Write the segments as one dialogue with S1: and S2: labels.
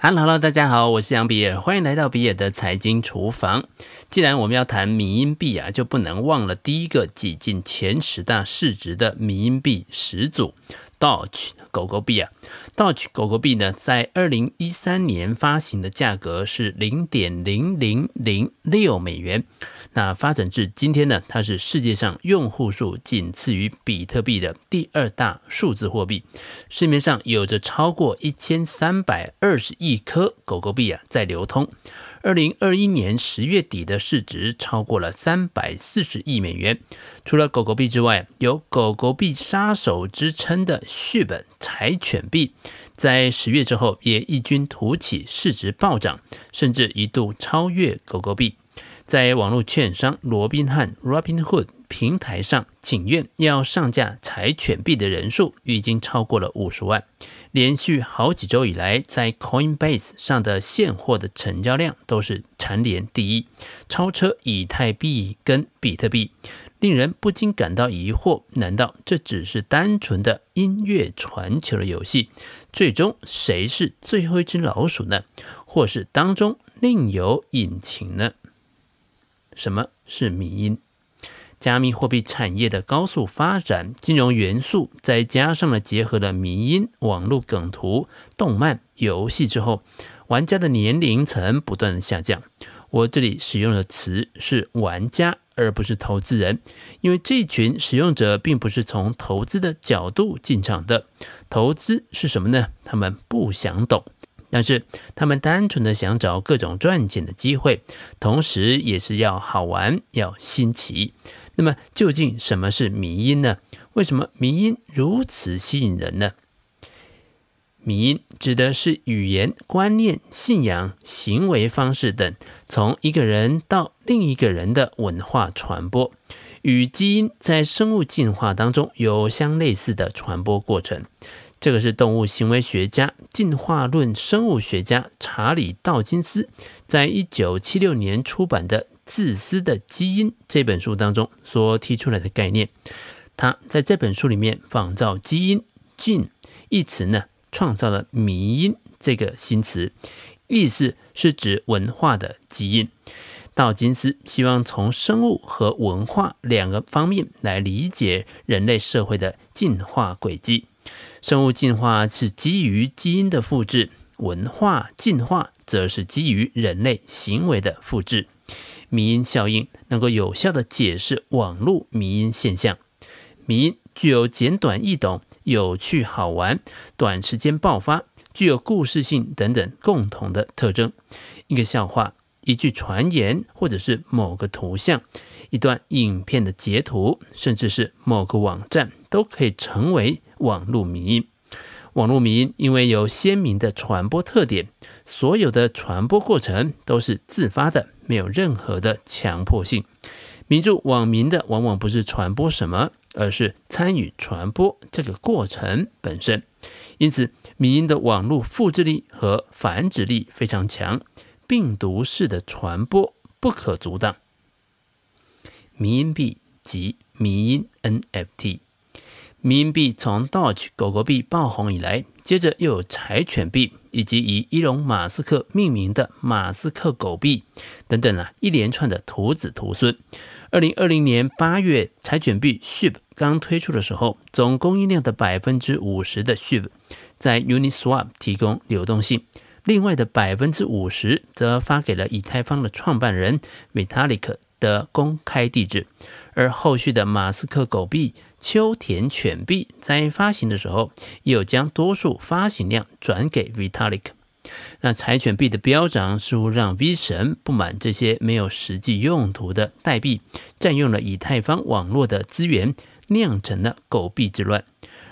S1: Hello，大家好，我是杨比尔，欢迎来到比尔的财经厨房。既然我们要谈迷因币啊，就不能忘了第一个挤进前十大市值的迷因币始祖 Doge 狗狗币啊。Doge 狗狗币呢，在二零一三年发行的价格是零点零零零六美元。那发展至今天呢，它是世界上用户数仅次于比特币的第二大数字货币。市面上有着超过一千三百二十亿颗狗狗币啊在流通。二零二一年十月底的市值超过了三百四十亿美元。除了狗狗币之外，有“狗狗币杀手”之称的 SHIB 柴犬币，在十月之后也异军突起，市值暴涨，甚至一度超越狗狗币。在网络券商罗宾汉 （Robinhood） 平台上，请愿要上架柴犬币的人数已经超过了五十万。连续好几周以来，在 Coinbase 上的现货的成交量都是蝉联第一，超车以太币跟比特币，令人不禁感到疑惑：难道这只是单纯的音乐传球的游戏？最终谁是最后一只老鼠呢？或是当中另有隐情呢？什么是迷因？加密货币产业的高速发展，金融元素再加上了结合了迷因、网络梗图、动漫、游戏之后，玩家的年龄层不断的下降。我这里使用的词是玩家，而不是投资人，因为这群使用者并不是从投资的角度进场的。投资是什么呢？他们不想懂。但是他们单纯的想找各种赚钱的机会，同时也是要好玩、要新奇。那么究竟什么是迷因呢？为什么迷因如此吸引人呢？迷因指的是语言、观念、信仰、行为方式等，从一个人到另一个人的文化传播，与基因在生物进化当中有相类似的传播过程。这个是动物行为学家、进化论生物学家查理·道金斯在一九七六年出版的《自私的基因》这本书当中所提出来的概念。他在这本书里面仿造“基因 ”“gene” 一词呢，创造了“迷因”这个新词，意思是指文化的基因。道金斯希望从生物和文化两个方面来理解人类社会的进化轨迹。生物进化是基于基因的复制，文化进化则是基于人类行为的复制。迷因效应能够有效地解释网络迷因现象。迷因具有简短易懂、有趣好玩、短时间爆发、具有故事性等等共同的特征。一个笑话、一句传言，或者是某个图像、一段影片的截图，甚至是某个网站，都可以成为网络迷因，网络迷因因为有鲜明的传播特点，所有的传播过程都是自发的，没有任何的强迫性。迷住网民的往往不是传播什么，而是参与传播这个过程本身。因此，迷因的网络复制力和繁殖力非常强，病毒式的传播不可阻挡。迷因币及迷因 NFT。迷因币从 Doge 狗狗币爆红以来，接着又有柴犬币，以及以伊隆马斯克命名的马斯克狗币等等啊，一连串的徒子徒孙。二零二零年八月，柴犬币 SHIB 刚推出的时候，总供应量的百分之五十的 SHIB 在 Uniswap 提供流动性，另外的百分之五十则发给了以太坊的创办人 Vitalik 的公开地址。而后续的马斯克狗币、秋田犬币在发行的时候，又将多数发行量转给 Vitalik。那柴犬币的飙涨似乎让 V 神不满这些没有实际用途的代币占用了以太坊网络的资源，酿成了狗币之乱。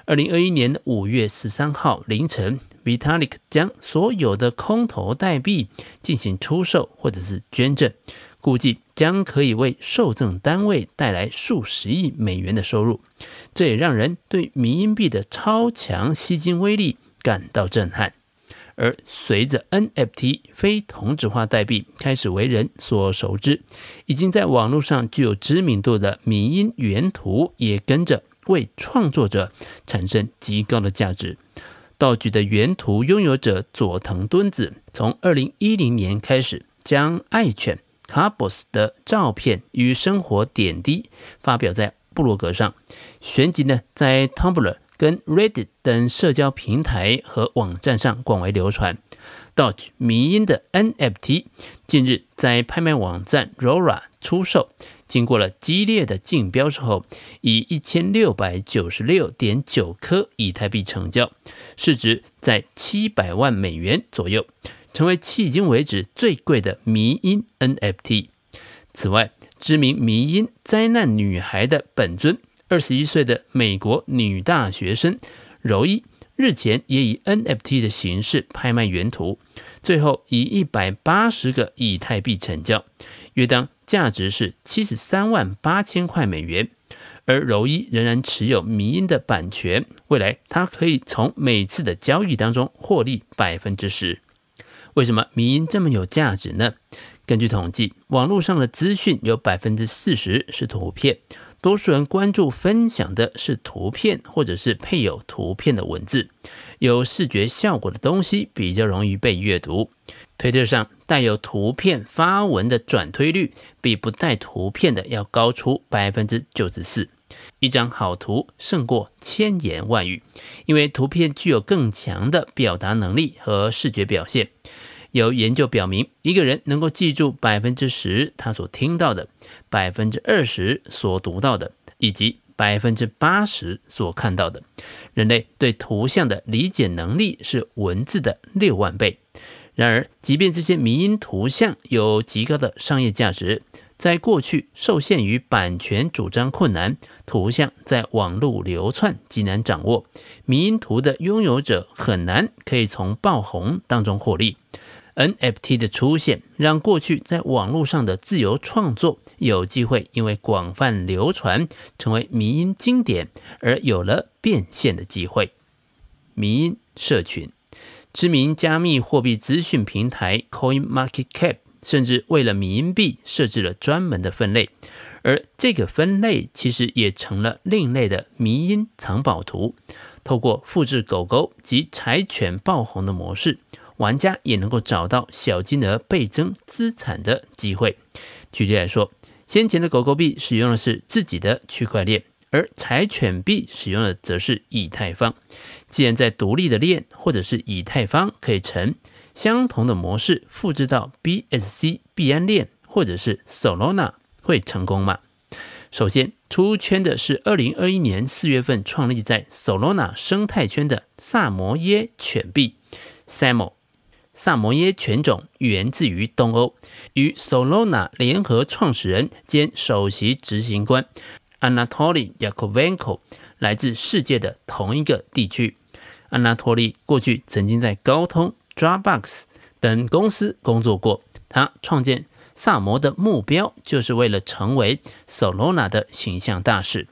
S1: 二零二一年五月十三号凌晨，Vitalik 将所有的空投代币进行出售或者是捐赠。估计将可以为受赠单位带来数十亿美元的收入，这也让人对迷因币的超强吸金威力感到震撼。而随着 NFT 非同质化代币开始为人所熟知，已经在网络上具有知名度的迷因原图也跟着为创作者产生极高的价值。道具的原图拥有者佐藤敦子，从二零一零年开始，将爱犬卡波斯的照片与生活点滴发表在部落格上，旋即呢在 Tumblr 跟 Reddit 等社交平台和网站上广为流传。Doge 迷因的 NFT 近日在拍卖网站 Rora 出售，经过了激烈的竞标之后，以一千六百九十六点九颗以太币成交，市值在七百万美元左右，成为迄今为止最贵的迷因 NFT。此外，知名迷因灾难女孩的本尊，二十一岁的美国女大学生柔伊。日前也以 NFT 的形式拍卖原图，最后以一百八十个以太币成交，约当价值是七十三万八千块美元。而柔伊仍然持有迷因的版权，未来他可以从每次的交易当中获利百分之十。为什么迷因这么有价值呢？根据统计，网络上的资讯有百分之四十是图片。多数人关注分享的是图片，或者是配有图片的文字，有视觉效果的东西比较容易被阅读。推特上带有图片发文的转推率比不带图片的要高出百分之九十四。一张好图胜过千言万语，因为图片具有更强的表达能力和视觉表现。有研究表明，一个人能够记住百分之十他所听到的，百分之二十所读到的，以及百分之八十所看到的。人类对图像的理解能力是文字的六万倍。然而，即便这些迷因图像有极高的商业价值，在过去受限于版权主张困难，图像在网络流窜极难掌握，迷因图的拥有者很难可以从爆红当中获利。NFT 的出现，让过去在网络上的自由创作有机会因为广泛流传，成为迷因经典，而有了变现的机会。迷因社群，知名加密货币资讯平台 CoinMarketCap 甚至为了迷因币设置了专门的分类，而这个分类其实也成了另类的迷因藏宝图，透过复制狗狗及柴犬爆红的模式。玩家也能够找到小金额倍增资产的机会。举例来说，先前的狗狗币使用的是自己的区块链，而柴犬币使用的则是以太坊。既然在独立的链或者是以太坊可以成，相同的模式复制到 BSC 币安链或者是 Solana 会成功吗？首先出圈的是二零二一年四月份创立在 Solana 生态圈的萨摩耶犬币 Samo。萨摩耶犬种源自于东欧，与 Solana 联合创始人兼首席执行官 Anatoly Yakovenko 来自世界的同一个地区。Anatoly 过去曾经在高通、Dropbox 等公司工作过。他创建萨摩的目标就是为了成为 Solana 的形象大使。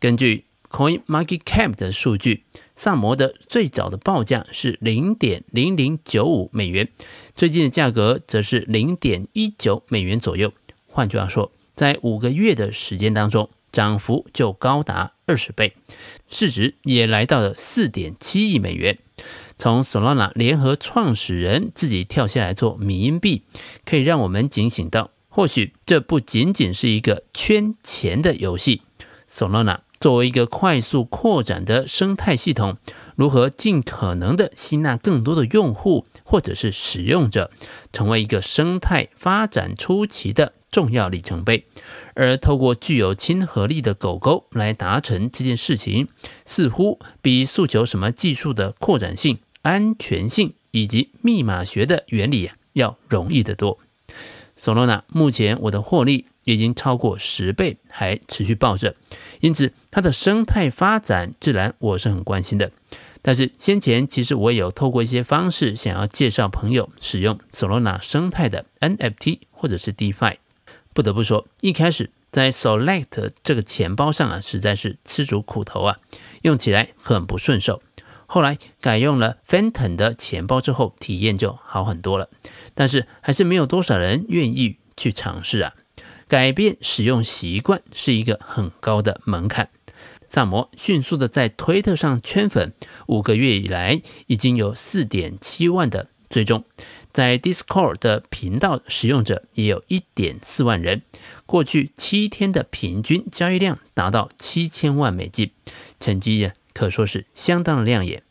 S1: 根据 CoinMarketCap 的数据。萨摩的最早的报价是零点零零九五美元，最近的价格则是零点一九美元左右。换句话说，在五个月的时间当中，涨幅就高达二十倍，市值也来到了四点七亿美元。从 Solana 联合创始人自己跳下来做米因币，可以让我们警醒到，或许这不仅仅是一个圈钱的游戏。Solana。作为一个快速扩展的生态系统，如何尽可能的吸纳更多的用户或者是使用者，成为一个生态发展初期的重要里程碑。而透过具有亲和力的狗狗来达成这件事情，似乎比诉求什么技术的扩展性、安全性以及密码学的原理要容易得多。Solana 目前我的获利。已经超过十倍，还持续抱着，因此它的生态发展自然我是很关心的。但是先前其实我有透过一些方式想要介绍朋友使用 Solana 生态的 NFT 或者是 DeFi。不得不说，一开始在 Select 这个钱包上啊，实在是吃足苦头啊，用起来很不顺手。后来改用了 Phantom 的钱包之后，体验就好很多了。但是还是没有多少人愿意去尝试啊。改变使用习惯是一个很高的门槛。萨摩迅速的在推特上圈粉，五个月以来已经有四点七万的追踪，在 Discord 的频道使用者也有一点四万人，过去七天的平均交易量达到七千万美金，成绩可说是相当亮眼。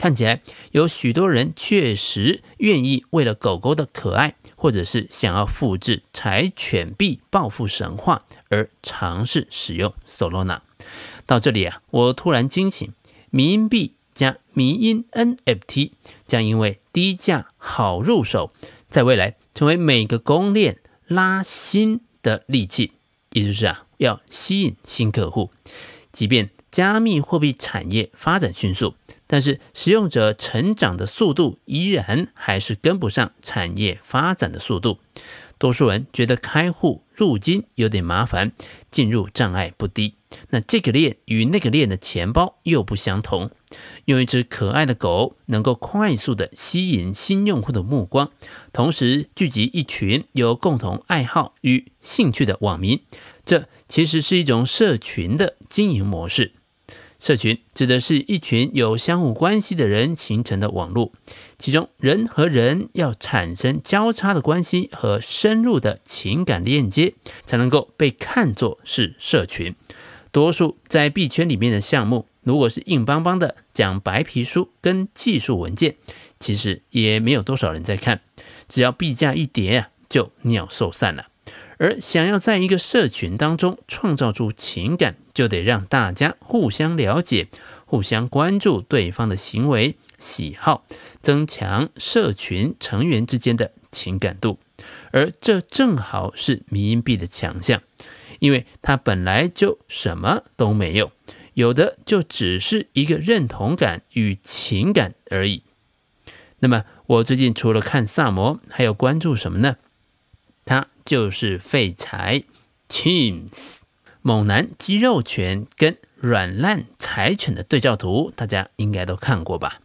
S1: 看起来有许多人确实愿意为了狗狗的可爱，或者是想要复制柴犬币暴富神话而尝试使用 Solana。到这里啊，我突然惊醒，迷因币加迷因 NFT 将因为低价好入手，在未来成为每个公链拉新的利器，也就是啊，要吸引新客户，即便。加密货币产业发展迅速，但是使用者成长的速度依然还是跟不上产业发展的速度。多数人觉得开户入金有点麻烦，进入障碍不低。那这个链与那个链的钱包又不相同。用一只可爱的狗能够快速地吸引新用户的目光，同时聚集一群有共同爱好与兴趣的网民，这其实是一种社群的经营模式。社群指的是一群有相互关系的人形成的网络，其中人和人要产生交叉的关系和深入的情感链接，才能够被看作是社群。多数在币圈里面的项目，如果是硬邦邦的讲白皮书跟技术文件，其实也没有多少人在看，只要币价一跌啊，就鸟兽散了。而想要在一个社群当中创造出情感，就得让大家互相了解、互相关注对方的行为喜好，增强社群成员之间的情感度。而这正好是迷因币的强项，因为它本来就什么都没有，有的就只是一个认同感与情感而已。那么，我最近除了看萨摩，还有关注什么呢？它就是废柴 Chimps 猛男肌肉犬跟软烂柴犬的对照图，大家应该都看过吧？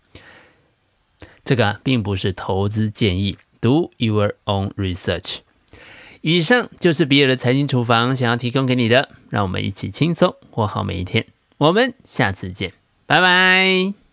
S1: 这个，并不是投资建议，Do your own research。以上就是比尔的财经厨房想要提供给你的，让我们一起轻松过好每一天。我们下次见，拜拜。